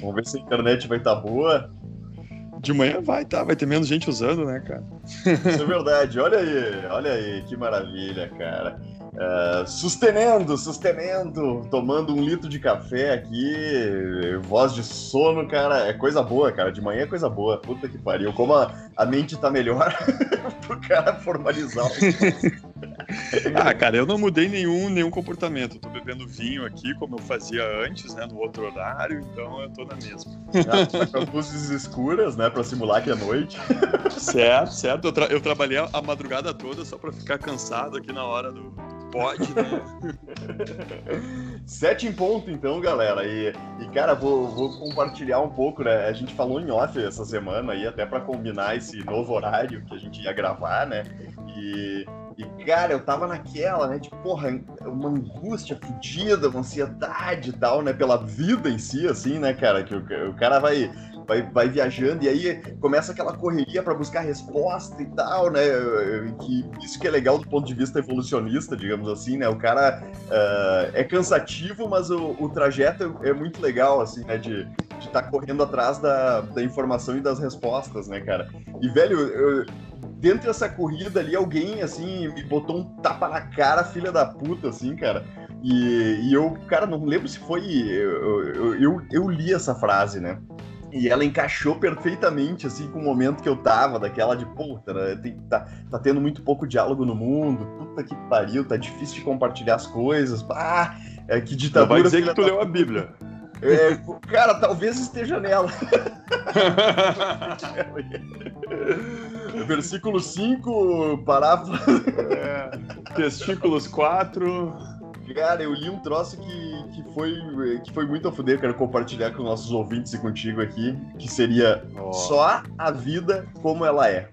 Vamos ver se a internet vai estar tá boa. De manhã vai, tá? Vai ter menos gente usando, né, cara? Isso é verdade. Olha aí, olha aí, que maravilha, cara. Uh, sustenendo, sustenendo, tomando um litro de café aqui, voz de sono, cara, é coisa boa, cara. De manhã é coisa boa. Puta que pariu. Como a, a mente tá melhor pro cara formalizar o Ah, cara, eu não mudei nenhum, nenhum comportamento. tô bebendo vinho aqui, como eu fazia antes, né, no outro horário, então eu tô na mesma. Ah, tá com as luzes escuras, né, pra simular que é noite. Certo, certo. Eu, tra eu trabalhei a madrugada toda só pra ficar cansado aqui na hora do, Pode, né? Sete em ponto, então, galera. E, e cara, vou, vou, compartilhar um pouco, né? A gente falou em off essa semana aí, até para combinar esse novo horário que a gente ia gravar, né? E, e, cara, eu tava naquela, né? De porra, uma angústia fodida, uma ansiedade e tal, né? Pela vida em si, assim, né, cara? Que o, o cara vai vai, vai viajando e aí começa aquela correria para buscar resposta e tal, né? Que isso que é legal do ponto de vista evolucionista, digamos assim, né? O cara uh, é cansativo, mas o, o, trajeto é muito legal, assim, né? De estar tá correndo atrás da, da informação e das respostas, né, cara? E, velho, eu, dentro dessa corrida ali, alguém, assim, me botou um tapa na cara, filha da puta, assim, cara. E, e eu, cara, não lembro se foi. Eu, eu, eu, eu li essa frase, né? E ela encaixou perfeitamente, assim, com o momento que eu tava, daquela de, puta, né, tem, tá, tá tendo muito pouco diálogo no mundo, puta que pariu, tá difícil de compartilhar as coisas, ah, é, que ditadura... Não vai dizer que tu leu a Bíblia. É, cara, talvez esteja nela. Versículo 5, parágrafo... É, testículos 4... Cara, eu li um troço que, que, foi, que foi muito a fuder, quero compartilhar com nossos ouvintes e contigo aqui, que seria oh. só a vida como ela é.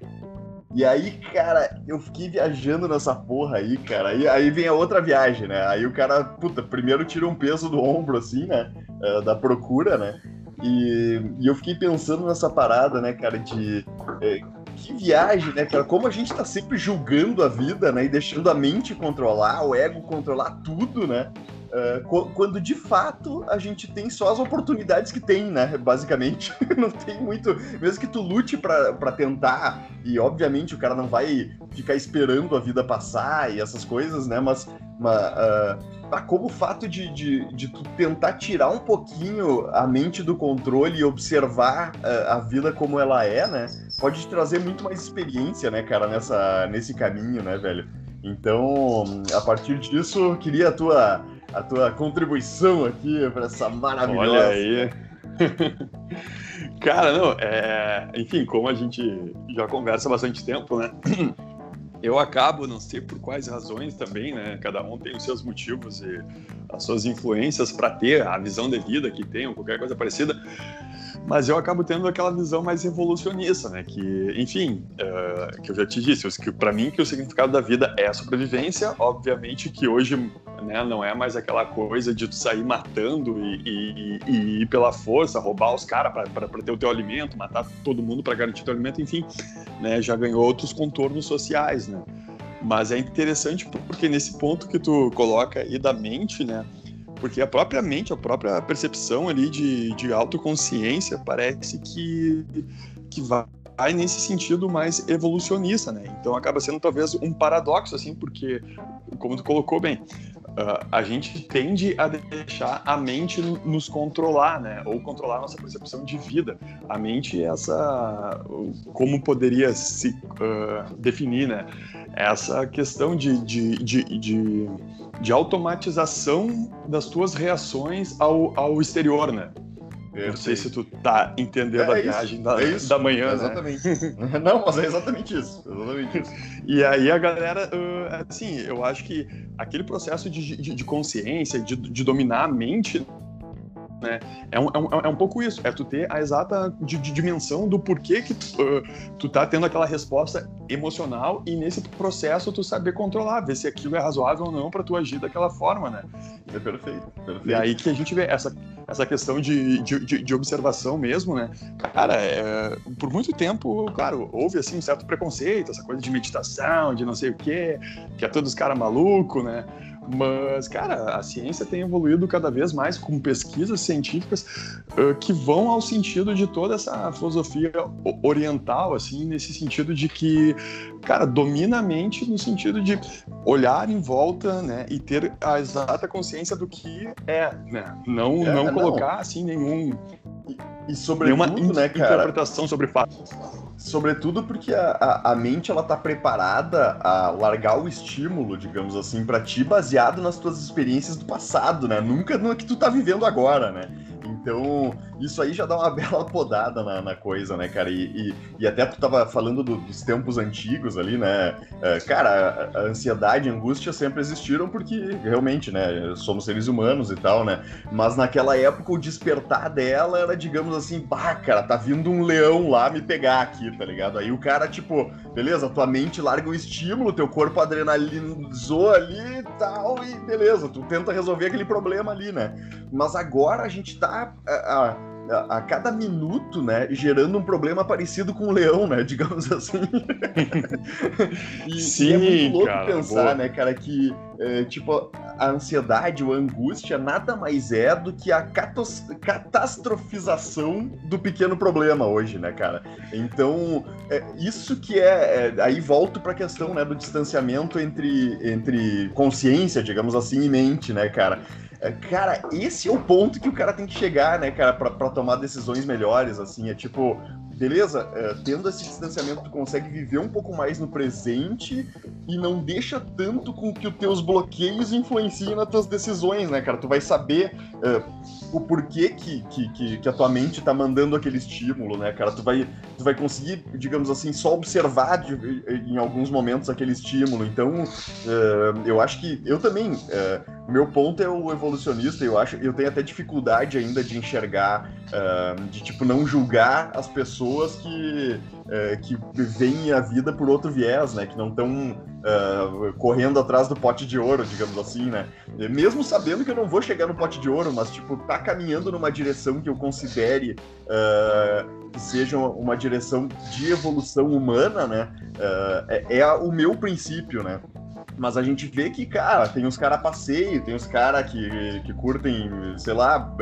E aí, cara, eu fiquei viajando nessa porra aí, cara. E aí vem a outra viagem, né? Aí o cara, puta, primeiro tira um peso do ombro, assim, né? Uh, da procura, né? E, e, eu fiquei pensando nessa parada, né, cara, de. É, que viagem, né, cara? Como a gente tá sempre julgando a vida, né? E deixando a mente controlar, o ego controlar tudo, né? Uh, quando de fato a gente tem só as oportunidades que tem, né? Basicamente, não tem muito. Mesmo que tu lute para tentar, e obviamente o cara não vai ficar esperando a vida passar e essas coisas, né? Mas, mas uh, como o fato de, de, de, tu tentar tirar um pouquinho a mente do controle e observar uh, a vida como ela é, né? Pode te trazer muito mais experiência, né, cara, nessa, nesse caminho, né, velho? Então, a partir disso, queria a tua a tua contribuição aqui para essa maravilhosa. Olha aí. Cara, não, é... enfim, como a gente já conversa há bastante tempo, né? Eu acabo, não sei por quais razões também, né? Cada um tem os seus motivos e as suas influências para ter a visão de vida que tem ou qualquer coisa parecida mas eu acabo tendo aquela visão mais evolucionista, né? Que, enfim, uh, que eu já te disse, que para mim que o significado da vida é a sobrevivência, obviamente que hoje né, não é mais aquela coisa de tu sair matando e, e, e ir pela força, roubar os caras para ter o teu alimento, matar todo mundo para garantir teu alimento, enfim, né? Já ganhou outros contornos sociais, né? Mas é interessante porque nesse ponto que tu coloca aí da mente, né? Porque a própria mente, a própria percepção ali de, de autoconsciência parece que, que vai nesse sentido mais evolucionista, né? Então acaba sendo talvez um paradoxo, assim, porque, como tu colocou bem, uh, a gente tende a deixar a mente nos controlar, né? Ou controlar nossa percepção de vida. A mente é essa, como poderia se uh, definir, né? Essa questão de, de, de, de de automatização das tuas reações ao, ao exterior, né? Eu não sei se tu tá entendendo é a viagem da, é da manhã, né? Exatamente. Né? não, mas é exatamente isso. Exatamente isso. E aí a galera, assim, eu acho que aquele processo de, de, de consciência, de, de dominar a mente, né? É um, é, um, é um pouco isso, é tu ter a exata de, de dimensão do porquê que tu, uh, tu tá tendo aquela resposta emocional e nesse processo tu saber controlar, ver se aquilo é razoável ou não para tu agir daquela forma, né? É perfeito, perfeito. E aí que a gente vê essa, essa questão de, de, de observação mesmo, né? Cara, é, por muito tempo, claro, houve assim um certo preconceito, essa coisa de meditação, de não sei o quê, que é todos os caras malucos, né? Mas, cara, a ciência tem evoluído cada vez mais com pesquisas científicas uh, que vão ao sentido de toda essa filosofia oriental, assim, nesse sentido de que, cara, domina a mente no sentido de olhar em volta, né, e ter a exata consciência do que é, né? Não, é, não colocar, não. assim, nenhum... E, e sobretudo, nenhuma né, cara? interpretação sobre fatos. Sobretudo porque a, a, a, mente ela tá preparada a largar o estímulo, digamos assim, para ti baseado nas tuas experiências do passado, né? Nunca no que tu tá vivendo agora, né? Então, isso aí já dá uma bela podada na, na coisa, né, cara? E, e, e, até tu tava falando do, dos tempos antigos ali, né? É, cara, a, a, ansiedade e angústia sempre existiram porque, realmente, né, somos seres humanos e tal, né? Mas naquela época o despertar dela era, digamos assim, pá, cara, tá vindo um leão lá me pegar aqui, tá ligado? Aí o cara, tipo, beleza, tua mente larga o estímulo, teu corpo adrenalizou ali e tal, e beleza, tu tenta resolver aquele problema ali, né? Mas agora a gente tá a, a, a, cada minuto, né, gerando um problema parecido com o leão, né, digamos assim. e, Sim, e é muito louco cara, pensar, boa. né, cara, que é, tipo a ansiedade ou a angústia nada mais é do que a catastrofização do pequeno problema hoje, né, cara? Então é, isso que é, é aí volto para a questão, né, do distanciamento entre entre consciência, digamos assim, e mente, né, cara? Cara, esse é o ponto que o cara tem que chegar, né, cara, pra tomar decisões melhores, assim. É tipo, beleza, é, tendo esse distanciamento, tu consegue viver um pouco mais no presente e não deixa tanto com que os teus bloqueios influenciem nas tuas decisões, né, cara? Tu vai saber é, o porquê que, que, que, a tua mente tá mandando aquele estímulo, né, cara? Tu vai, tu vai conseguir, digamos assim, só observar de, em alguns momentos aquele estímulo. Então, é, eu acho que eu também, é, meu ponto é o evolucionista, eu acho, eu tenho até dificuldade ainda de enxergar, é, de tipo, não julgar as pessoas pessoas que, é, que veem a vida por outro viés, né? Que não estão uh, é, correndo atrás do pote de ouro, digamos assim, né? Mesmo sabendo que eu não vou chegar no pote de ouro, mas, tipo, tá caminhando numa direção que eu considere uh, que seja uma direção de evolução humana, né? Uh, é, é o meu princípio, né? Mas a gente vê que, cara, tem uns caras passeio, tem uns caras que, que curtem, sei lá,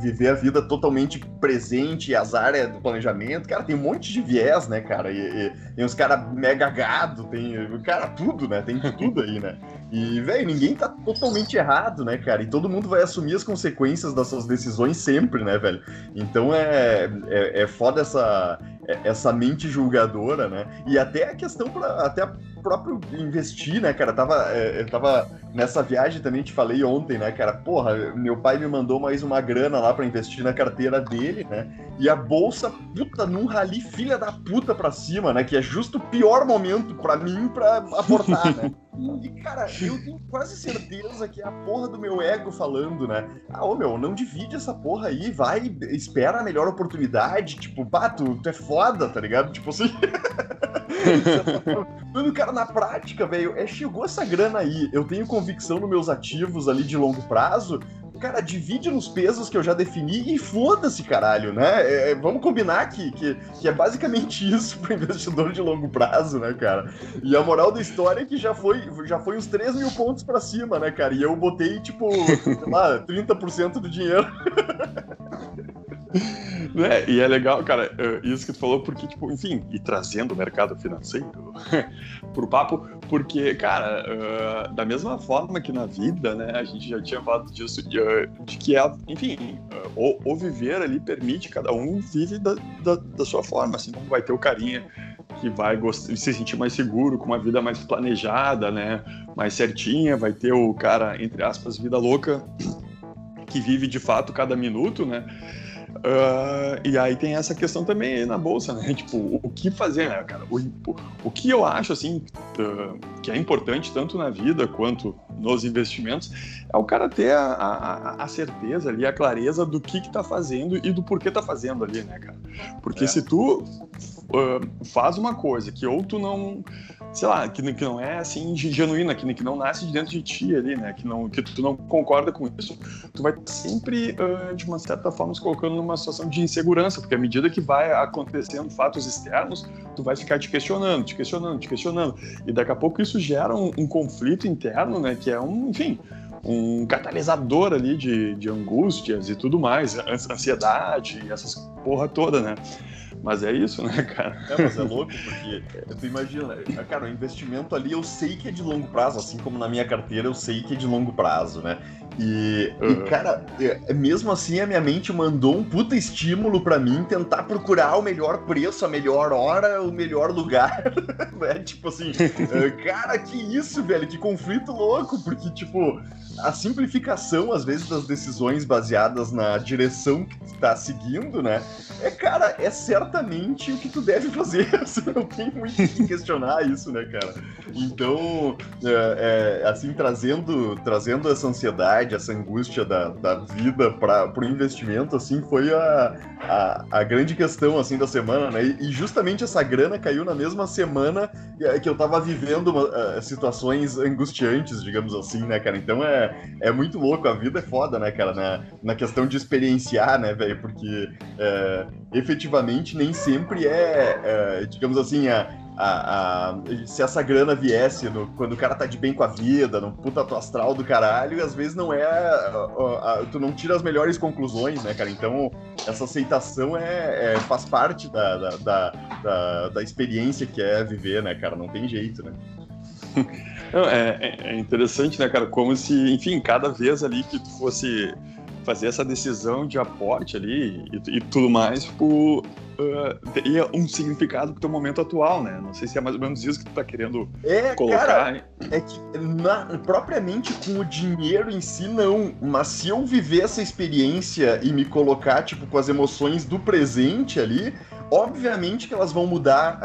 viver a vida totalmente presente, azar é do planejamento. Cara, tem um monte de viés, né, cara? E, e tem uns caras mega gado, tem. Cara, tudo, né? Tem tudo aí, né? E, velho, ninguém tá totalmente errado, né, cara? E todo mundo vai assumir as consequências das suas decisões sempre, né, velho? Então é, é, é foda essa, essa mente julgadora, né? E até a questão para até próprio investir, né, cara? Tava, é, eu tava nessa viagem também, te falei ontem, né, cara? Porra, meu pai me mandou mais uma grana lá para investir na carteira dele, né? E a bolsa, puta, num rali filha da puta pra cima, né? Que é justo o pior momento para mim para aportar, né? E, cara, eu tenho quase certeza que é a porra do meu ego falando, né? Ah, ô meu, não divide essa porra aí, vai, espera a melhor oportunidade. Tipo, pá, tu, tu é foda, tá ligado? Tipo assim. Mano, cara, na prática, velho, é, chegou essa grana aí. Eu tenho convicção nos meus ativos ali de longo prazo. Cara, divide nos pesos que eu já defini e foda-se, caralho, né? É, é vamos combinar que, que, que, é basicamente isso pro investidor de longo prazo, né, cara? E a moral da história é que já foi, já foi uns 3 mil pontos pra cima, né, cara? E eu botei, tipo, sei lá, 30% do dinheiro. né? E é legal, cara, é, isso que tu falou, porque, tipo, enfim, e trazendo o mercado financeiro pro papo, porque, cara, uh, da mesma forma que na vida, né, a gente já tinha falado disso, de, uh, de que, é, enfim, uh, o, o, viver ali permite, cada um vive da, da, da, sua forma, assim como vai ter o carinha que vai gostar, se sentir mais seguro, com uma vida mais planejada, né, mais certinha, vai ter o cara, entre aspas, vida louca, que vive de fato cada minuto, né, Uh, e aí tem essa questão também na bolsa, né? Tipo, o que fazer, né, cara? O, o que eu acho, assim, uh, que é importante tanto na vida quanto nos investimentos é o cara ter a, a, a certeza ali, a clareza do que que tá fazendo e do porquê tá fazendo ali, né, cara? Porque é. se tu uh, faz uma coisa que ou tu não sei lá, que, que não é assim genuína, que, que não nasce de dentro de ti ali, né? Que, não, que tu não concorda com isso, tu vai sempre, uh, de uma certa forma, se colocando numa situação de insegurança, porque à medida que vai acontecendo fatos externos, tu vai ficar te questionando, te questionando, te questionando. E daqui a pouco isso gera um, um conflito interno, né? Que é um, enfim, um catalisador ali de, de angústias e tudo mais, ansiedade, essas porra toda, né? Mas é isso, né, cara? É, mas é louco, porque tu imagina, cara, o investimento ali eu sei que é de longo prazo, assim como na minha carteira eu sei que é de longo prazo, né? E, uhum. e cara, é, mesmo assim a minha mente mandou um puta estímulo para mim tentar procurar o melhor preço, a melhor hora, o melhor lugar, né? Tipo assim, é, cara, que isso, velho, que conflito louco, porque, tipo, a simplificação, às vezes, das decisões baseadas na direção que tu tá seguindo, né? É, cara, é certamente o que tu deve fazer. Você não tem muito que questionar isso, né, cara? Então, é, é, assim, trazendo, trazendo essa ansiedade, essa angústia da, da vida para o investimento, assim, foi a, a, a, grande questão, assim, da semana, né? E, justamente essa grana caiu na mesma semana que eu tava vivendo uma, uh, situações angustiantes, digamos assim, né, cara? Então é, é muito louco, a vida é foda, né, cara? Na, na questão de experienciar, né, velho? Porque é, efetivamente nem sempre é, é digamos assim, a, a, a, se essa grana viesse no, quando o cara tá de bem com a vida, no puta astral do caralho, às vezes não é. A, tu não tira as melhores conclusões, né, cara? Então, essa aceitação é, é faz parte da, da, da, da, da experiência que é viver, né, cara? Não tem jeito, né? Não, é, é, é interessante, né, cara? Como se, enfim, cada vez ali que tu fosse fazer essa decisão de aporte ali e, e tudo mais, tipo, uh, teria um significado pro teu momento atual, né? Não sei se é mais ou menos isso que tu tá querendo é, colocar. Cara, é que na, propriamente com o dinheiro em si, não. Mas se eu viver essa experiência e me colocar, tipo, com as emoções do presente ali, Obviamente que elas vão mudar,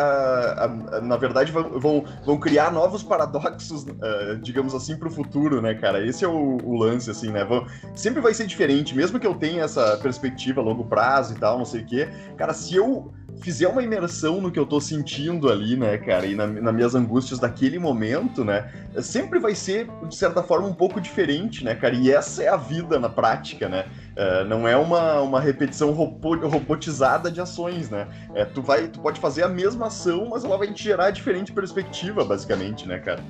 na verdade, vão, vão, vão, criar novos paradoxos, uh, digamos assim, para o futuro, né, cara? Esse é o, o lance, assim, né? Vão, sempre vai ser diferente, mesmo que eu tenha essa perspectiva a longo prazo e tal, não sei o quê. Cara, se eu fizer uma imersão no que eu tô sentindo ali, né, cara, e na, nas minhas angústias daquele momento, né, sempre vai ser, de certa forma, um pouco diferente, né, cara, e essa é a vida na prática, né, uh, não é uma, uma repetição robô, robotizada de ações, né, é, tu, vai, tu pode fazer a mesma ação, mas ela vai te gerar diferente perspectiva, basicamente, né, cara.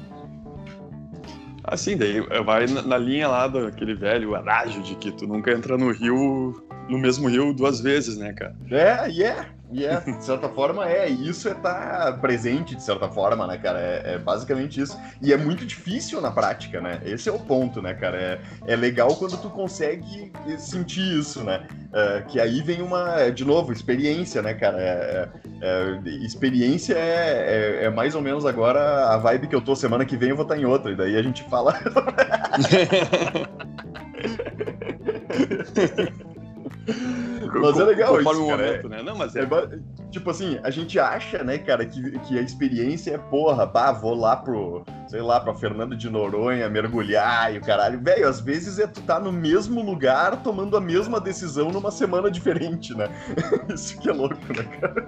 Assim, daí vai na linha lá daquele velho adágio de que tu nunca entra no rio, no mesmo rio duas vezes, né, cara? É, e yeah. E é, de certa forma, é. Isso é estar tá presente, de certa forma, né, cara? É, é, basicamente isso. E é muito difícil na prática, né? Esse é o ponto, né, cara? É, é legal quando tu consegue sentir isso, né? É, que aí vem uma, de novo, experiência, né, cara? É, é, é experiência é, é, mais ou menos agora a vibe que eu tô. Semana que vem eu vou estar em outra. E daí a gente fala. Mas é legal isso, cara. Momento, né? Não, mas é... é... Tipo assim, a gente acha, né, cara, que, que a experiência é, porra, bah, vou lá pro, sei lá, pra Fernando de Noronha mergulhar e o caralho. Velho, às vezes é tu tá no mesmo lugar tomando a mesma decisão numa semana diferente, né? isso que é louco, né, cara?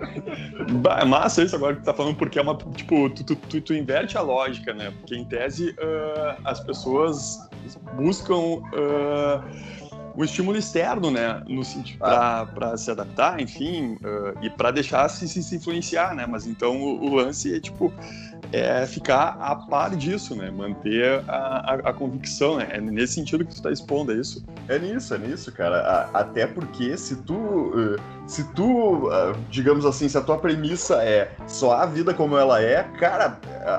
Bah, é massa isso agora que tu tá falando, porque é uma, tipo, tu, tu, tu, tu inverte a lógica, né? Porque em tese uh, as pessoas buscam... Uh, o estímulo externo, né, no sentido ah. para se adaptar, enfim, uh, e para deixar se, se, se, influenciar, né? Mas então o, o, lance é tipo é ficar a par disso, né? Manter a, a, a convicção, né? É nesse sentido que tu está expondo, é isso? É nisso, é nisso, cara. até porque se tu, uh, se tu, uh, digamos assim, se a tua premissa é só a vida como ela é, cara,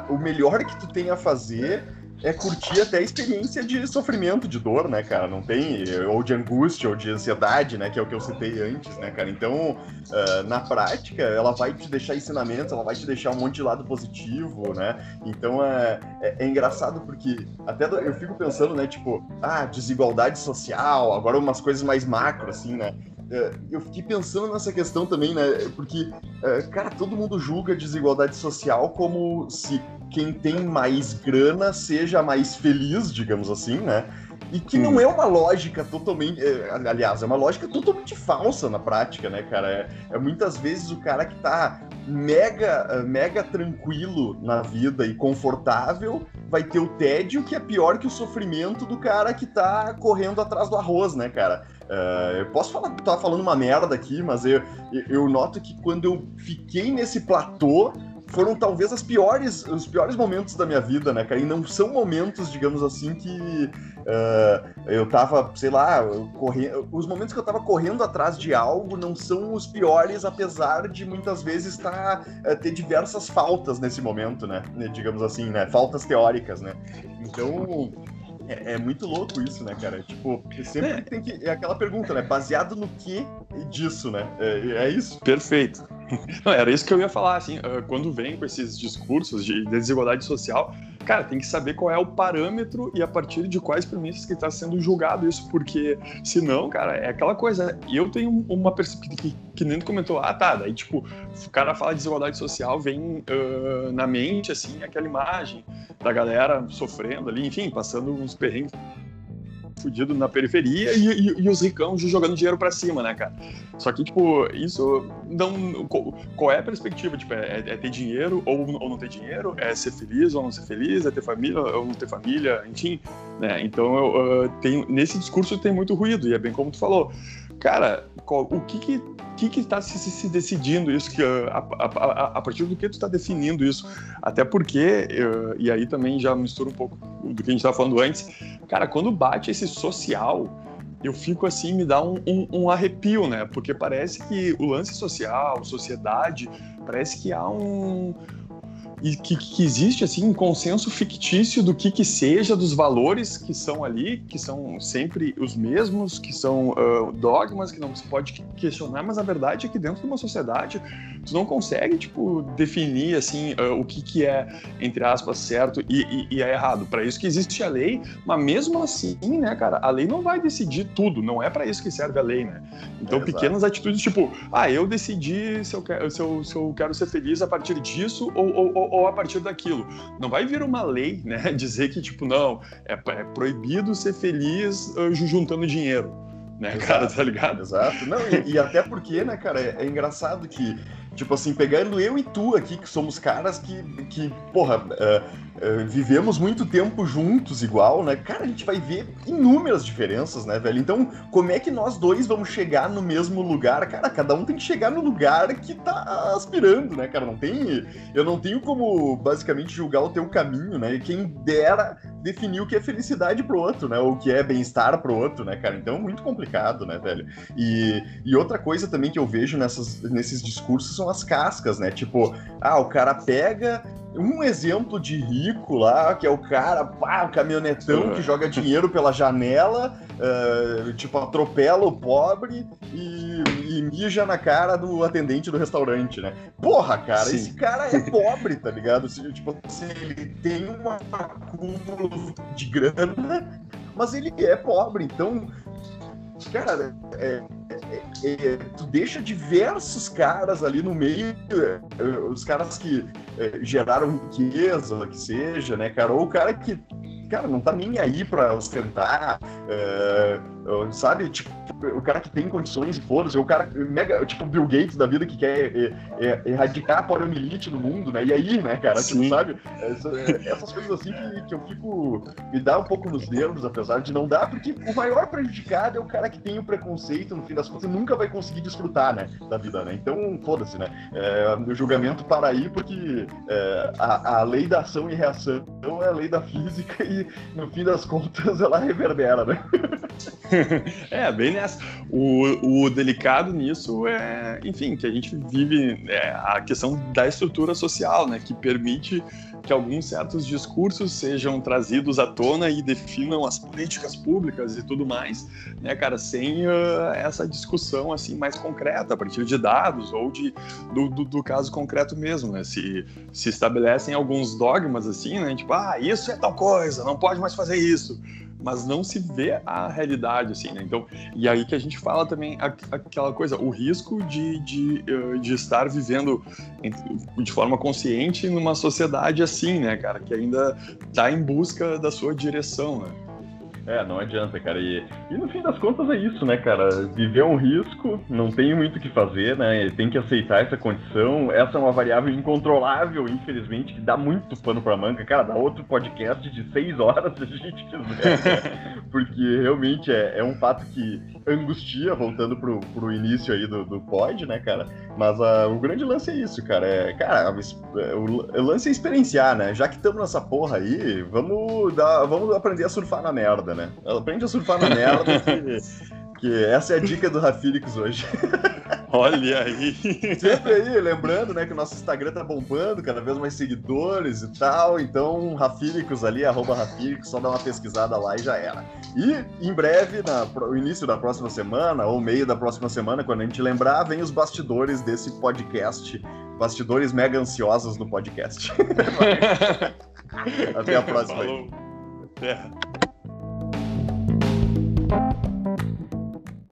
o melhor que tu tem a fazer é curtir até a experiência de sofrimento, de dor, né, cara? Não tem, ou de angústia, ou de ansiedade, né, que é o que eu citei antes, né, cara? Então, uh, na prática, ela vai te deixar ensinamentos, ela vai te deixar um monte de lado positivo, né? Então, é, é, é engraçado porque até eu fico pensando, né, tipo, ah, desigualdade social, agora umas coisas mais macro, assim, né? É, eu fiquei pensando nessa questão também, né? Porque, é, cara, todo mundo julga desigualdade social como se quem tem mais grana seja mais feliz, digamos assim, né? E que não é uma lógica totalmente. É, aliás, é uma lógica totalmente falsa na prática, né, cara? É, é muitas vezes o cara que tá mega, mega tranquilo na vida e confortável vai ter o tédio que é pior que o sofrimento do cara que tá correndo atrás do arroz, né, cara? Uh, eu posso falar, tá falando uma merda aqui, mas eu, eu noto que quando eu fiquei nesse platô, foram talvez as piores, os piores momentos da minha vida, né, cara? E não são momentos, digamos assim, que uh, eu tava, sei lá, correndo. Os momentos que eu tava correndo atrás de algo não são os piores, apesar de muitas vezes tá, uh, ter diversas faltas nesse momento, né? Digamos assim, né? Faltas teóricas, né? Então. É, é, muito louco isso, né, cara? Tipo, sempre é. tem que. É aquela pergunta, né? Baseado no que disso, né? É, é isso? Perfeito. Não, era isso que eu ia falar, assim, ah, quando vem com esses discursos de desigualdade social, cara, tem que saber qual é o parâmetro e a partir de quais premissas que está sendo julgado isso, porque senão, cara, é aquela coisa, eu tenho uma perspectiva que, que nem comentou, ah, tá, daí, tipo, o cara fala de desigualdade social, vem uh, na mente, assim, aquela imagem da galera sofrendo ali, enfim, passando uns perrengues fudido na periferia e, e, e os ricão jogando dinheiro para cima, né, cara? Só que, tipo, isso não. Qual é a perspectiva? Tipo, é, é ter dinheiro ou, ou, não ter dinheiro? É ser feliz ou não ser feliz? É ter família ou não ter família? Enfim, né? Então, eu, uh, tenho, nesse discurso tem muito ruído, e é bem como tu falou. Cara, qual, o que que que está se, se, decidindo isso? Que, a, a, a, a, partir do que tu está definindo isso? Até porque, eu, e aí também já mistura um pouco do que a gente estava falando antes, cara, quando bate esse social, eu fico assim, me dá um, um, um, arrepio, né? Porque parece que o lance social, sociedade, parece que há um, e que, que, existe assim um consenso fictício do que que seja dos valores que são ali, que são sempre os mesmos, que são uh, dogmas que não se pode questionar, mas a verdade é que dentro de uma sociedade tu não consegue tipo definir assim uh, o que que é entre aspas certo e, e, e é errado. Para isso que existe a lei, mas mesmo assim, né, cara, a lei não vai decidir tudo. Não é para isso que serve a lei, né? Então é, pequenas exato. atitudes tipo, ah, eu decidi se eu quero, se eu, se eu quero ser feliz a partir disso ou, ou ou a partir daquilo. Não vai vir uma lei, né, dizer que, tipo, não, é, é proibido ser feliz uh, juntando dinheiro, né, Exato. cara, tá ligado? Exato. Não, e, e até porque, né, cara, é, é engraçado que Tipo assim, pegando eu e tu aqui, que somos caras que, que porra, uh, uh, vivemos muito tempo juntos igual, né? Cara, a gente vai ver inúmeras diferenças, né, velho? Então, como é que nós dois vamos chegar no mesmo lugar? Cara, cada um tem que chegar no lugar que tá aspirando, né, cara? Não tem. Eu não tenho como, basicamente, julgar o teu caminho, né? E quem dera definir o que é felicidade pro outro, né? Ou o que é bem-estar pro outro, né, cara? Então é muito complicado, né, velho? E, e outra coisa também que eu vejo nessas, nesses discursos são as cascas, né? Tipo, ah, o cara pega um exemplo de rico lá, que é o cara, pá, o caminhonetão que joga dinheiro pela janela, uh, tipo, atropela o pobre e, e, mija na cara do atendente do restaurante, né? Porra, cara, Sim. esse cara é pobre, tá ligado? Tipo, assim, ele tem um acúmulo de grana, mas ele é pobre, então cara, é, é, é, tu deixa diversos caras ali no meio, é, os caras que é, geraram riqueza, que seja, né, cara, ou o cara que, cara, não tá nem aí pra ostentar, é, sabe, tipo, o cara que tem condições e foda-se, o cara mega, tipo, Bill Gates da vida que quer é, é, erradicar a poliomielite no mundo, né? E aí, né, cara, tipo, sabe? Essa, essas coisas assim que, que eu fico. me dá um pouco nos nervos, apesar de não dar, porque o maior prejudicado é o cara que tem o preconceito, no fim das contas, nunca vai conseguir desfrutar, né, da vida, né? Então, foda-se, né? É, o julgamento para aí, porque é, a, a lei da ação e reação é a lei da física e, no fim das contas, ela reverbera, né? é, bem nessa. O, o delicado nisso é, enfim, que a gente vive é, a questão da estrutura social, né, que permite que alguns certos discursos sejam trazidos à tona e definam as políticas públicas e tudo mais, né, cara, sem uh, essa discussão assim mais concreta, a partir de dados ou de, do, do, do, caso concreto mesmo, né, se, se estabelecem alguns dogmas assim, né, tipo, ah, isso é tal coisa, não pode mais fazer isso, mas não se vê a realidade, assim, né? Então, e aí que a gente fala também aquela coisa, o risco de, de, eh, de estar vivendo de forma consciente numa sociedade assim, né, cara, que ainda está em busca da sua direção, né? É, não adianta, cara. E, e no fim das contas é isso, né, cara? Viver é um risco, não tem muito o que fazer, né? Tem que aceitar essa condição. Essa é uma variável incontrolável, infelizmente, que dá muito pano pra manga. Cara, dá outro podcast de seis horas se a gente quiser, né? Porque realmente é, é um fato que angustia, voltando pro, pro início aí do, do pod, né, cara? Mas uh, o grande lance é isso, cara. É, cara, o, o lance é experienciar, né? Já que estamos nessa porra aí, vamos, dar, vamos aprender a surfar na merda, né? Aprende a surfar na merda, que, que essa é a dica do Rafílicos hoje. Olha aí. Sempre aí, lembrando, né, que o nosso Instagram tá bombando, cada vez mais seguidores e tal. Então, Rafílicos ali, arroba Rafílicos, só dá uma pesquisada lá e já era. E em breve, no início da próxima semana, ou meio da próxima semana, quando a gente lembrar, vem os bastidores desse podcast. Bastidores mega ansiosos no podcast. Até a próxima. Falou. Até.